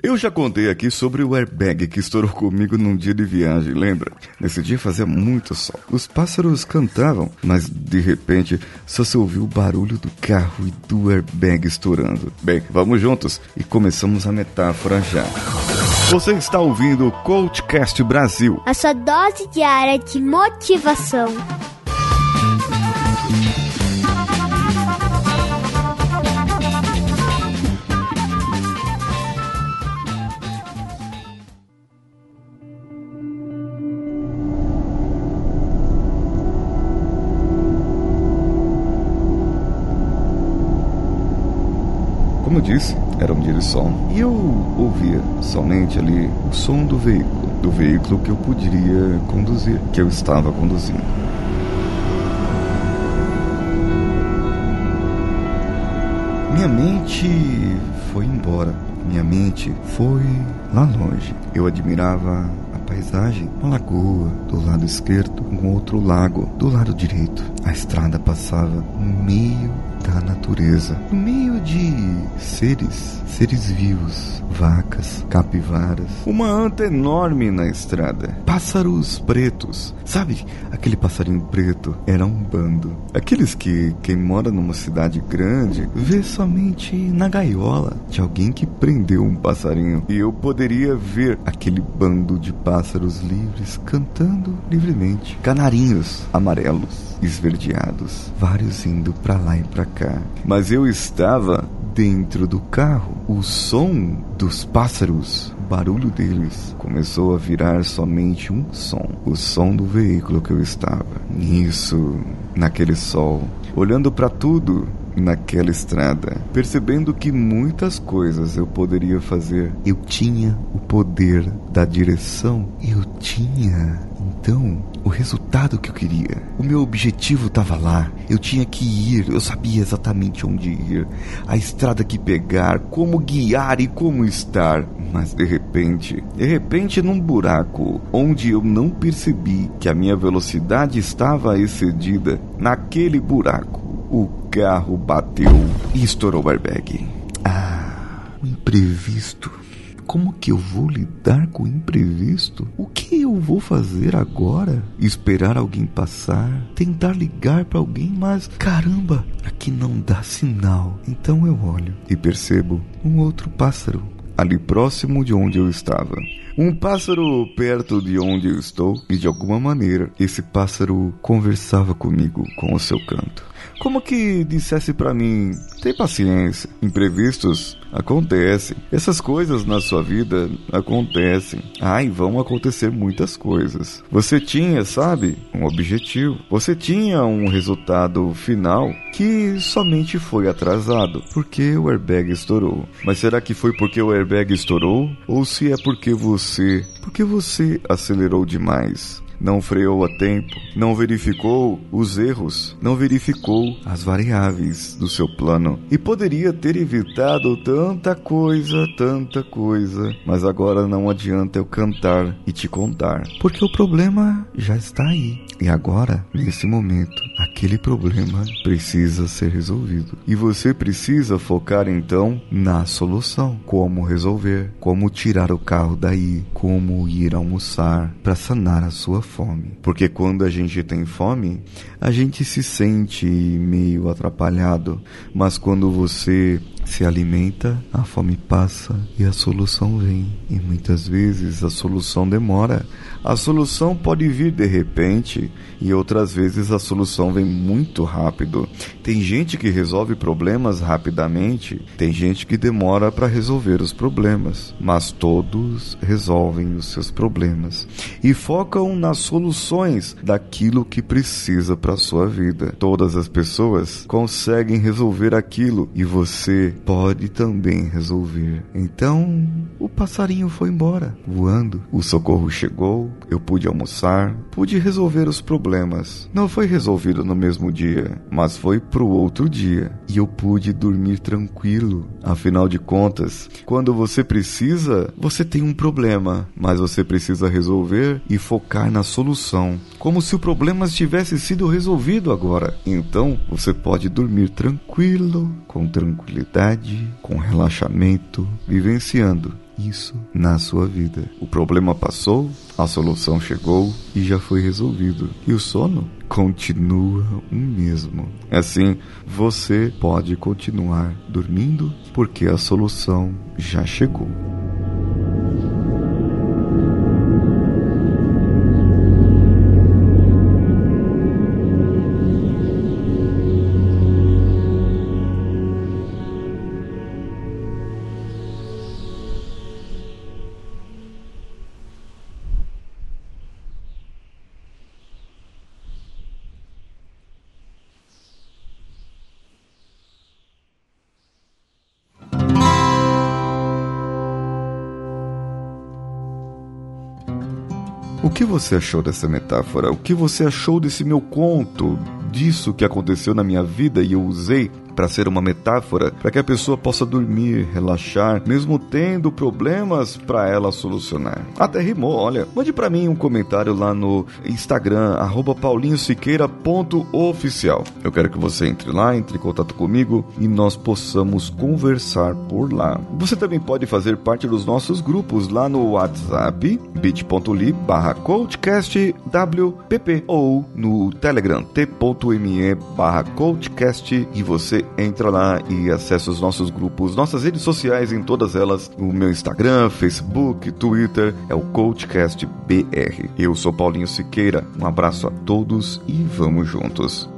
Eu já contei aqui sobre o airbag que estourou comigo num dia de viagem, lembra? Nesse dia fazia muito sol. Os pássaros cantavam, mas de repente só se ouviu o barulho do carro e do airbag estourando. Bem, vamos juntos e começamos a metáfora já. Você está ouvindo o Coachcast Brasil. A sua dose diária de motivação. Como eu disse, era um dia de sol e eu ouvia somente ali o som do veículo, do veículo que eu poderia conduzir, que eu estava conduzindo. Minha mente foi embora. Minha mente foi lá longe. Eu admirava a paisagem, uma lagoa do lado esquerdo, um outro lago do lado direito. A estrada passava no meio da natureza, no meio de seres, seres vivos, vacas, capivaras, uma anta enorme na estrada, pássaros pretos, sabe? Aquele passarinho preto era um bando. Aqueles que quem mora numa cidade grande vê somente na gaiola de alguém que prendeu um passarinho. E eu poderia ver aquele bando de pássaros livres cantando livremente, canarinhos amarelos esverdeados, vários indo para lá e para cá. Mas eu estava dentro do carro. O som dos pássaros, barulho deles, começou a virar somente um som: o som do veículo que eu estava. Nisso, naquele sol, olhando para tudo, naquela estrada, percebendo que muitas coisas eu poderia fazer. Eu tinha o poder da direção, eu tinha então o resultado que eu queria. O meu objetivo estava lá. Eu tinha que ir, eu sabia exatamente onde ir, a estrada que pegar, como guiar e como estar. Mas de repente, de repente, num buraco onde eu não percebi que a minha velocidade estava excedida, naquele buraco, o carro bateu e estourou o airbag. Ah, o imprevisto. Como que eu vou lidar com o imprevisto? O que eu vou fazer agora? Esperar alguém passar? Tentar ligar para alguém, mas caramba, aqui não dá sinal. Então eu olho e percebo um outro pássaro ali próximo de onde eu estava. Um pássaro perto de onde eu estou e de alguma maneira esse pássaro conversava comigo com o seu canto. Como que dissesse para mim: tem paciência, imprevistos acontecem. Essas coisas na sua vida acontecem. Ai, vão acontecer muitas coisas. Você tinha, sabe, um objetivo. Você tinha um resultado final que somente foi atrasado porque o airbag estourou. Mas será que foi porque o airbag estourou ou se é porque você, porque você acelerou demais? não freou a tempo, não verificou os erros, não verificou as variáveis do seu plano e poderia ter evitado tanta coisa, tanta coisa, mas agora não adianta eu cantar e te contar, porque o problema já está aí. E agora, nesse momento, aquele problema precisa ser resolvido. E você precisa focar então na solução: como resolver, como tirar o carro daí, como ir almoçar para sanar a sua fome. Porque quando a gente tem fome, a gente se sente meio atrapalhado, mas quando você se alimenta, a fome passa e a solução vem. E muitas vezes a solução demora. A solução pode vir de repente e outras vezes a solução vem muito rápido. Tem gente que resolve problemas rapidamente, tem gente que demora para resolver os problemas, mas todos resolvem os seus problemas e focam nas soluções daquilo que precisa para sua vida. Todas as pessoas conseguem resolver aquilo e você pode também resolver. Então, o passarinho foi embora, voando. O socorro chegou, eu pude almoçar, pude resolver os problemas. Não foi resolvido no mesmo dia, mas foi pro outro dia. E eu pude dormir tranquilo. Afinal de contas, quando você precisa, você tem um problema, mas você precisa resolver e focar na solução, como se o problema tivesse sido resolvido agora. Então, você pode dormir tranquilo, com tranquilidade, com relaxamento, vivenciando isso na sua vida. O problema passou, a solução chegou e já foi resolvido. E o sono continua o mesmo. Assim, você pode continuar dormindo porque a solução já chegou. O que você achou dessa metáfora? O que você achou desse meu conto? Disso que aconteceu na minha vida e eu usei para ser uma metáfora para que a pessoa possa dormir, relaxar, mesmo tendo problemas para ela solucionar. Até rimou, olha. Mande para mim um comentário lá no Instagram paulinhosiqueira.oficial. Eu quero que você entre lá, entre em contato comigo e nós possamos conversar por lá. Você também pode fazer parte dos nossos grupos lá no WhatsApp, bit.ly barra ou no Telegram t.me barra e você entra lá e acessa os nossos grupos, nossas redes sociais em todas elas, o meu Instagram, Facebook, Twitter, é o Coachcast BR. Eu sou Paulinho Siqueira, um abraço a todos e vamos juntos.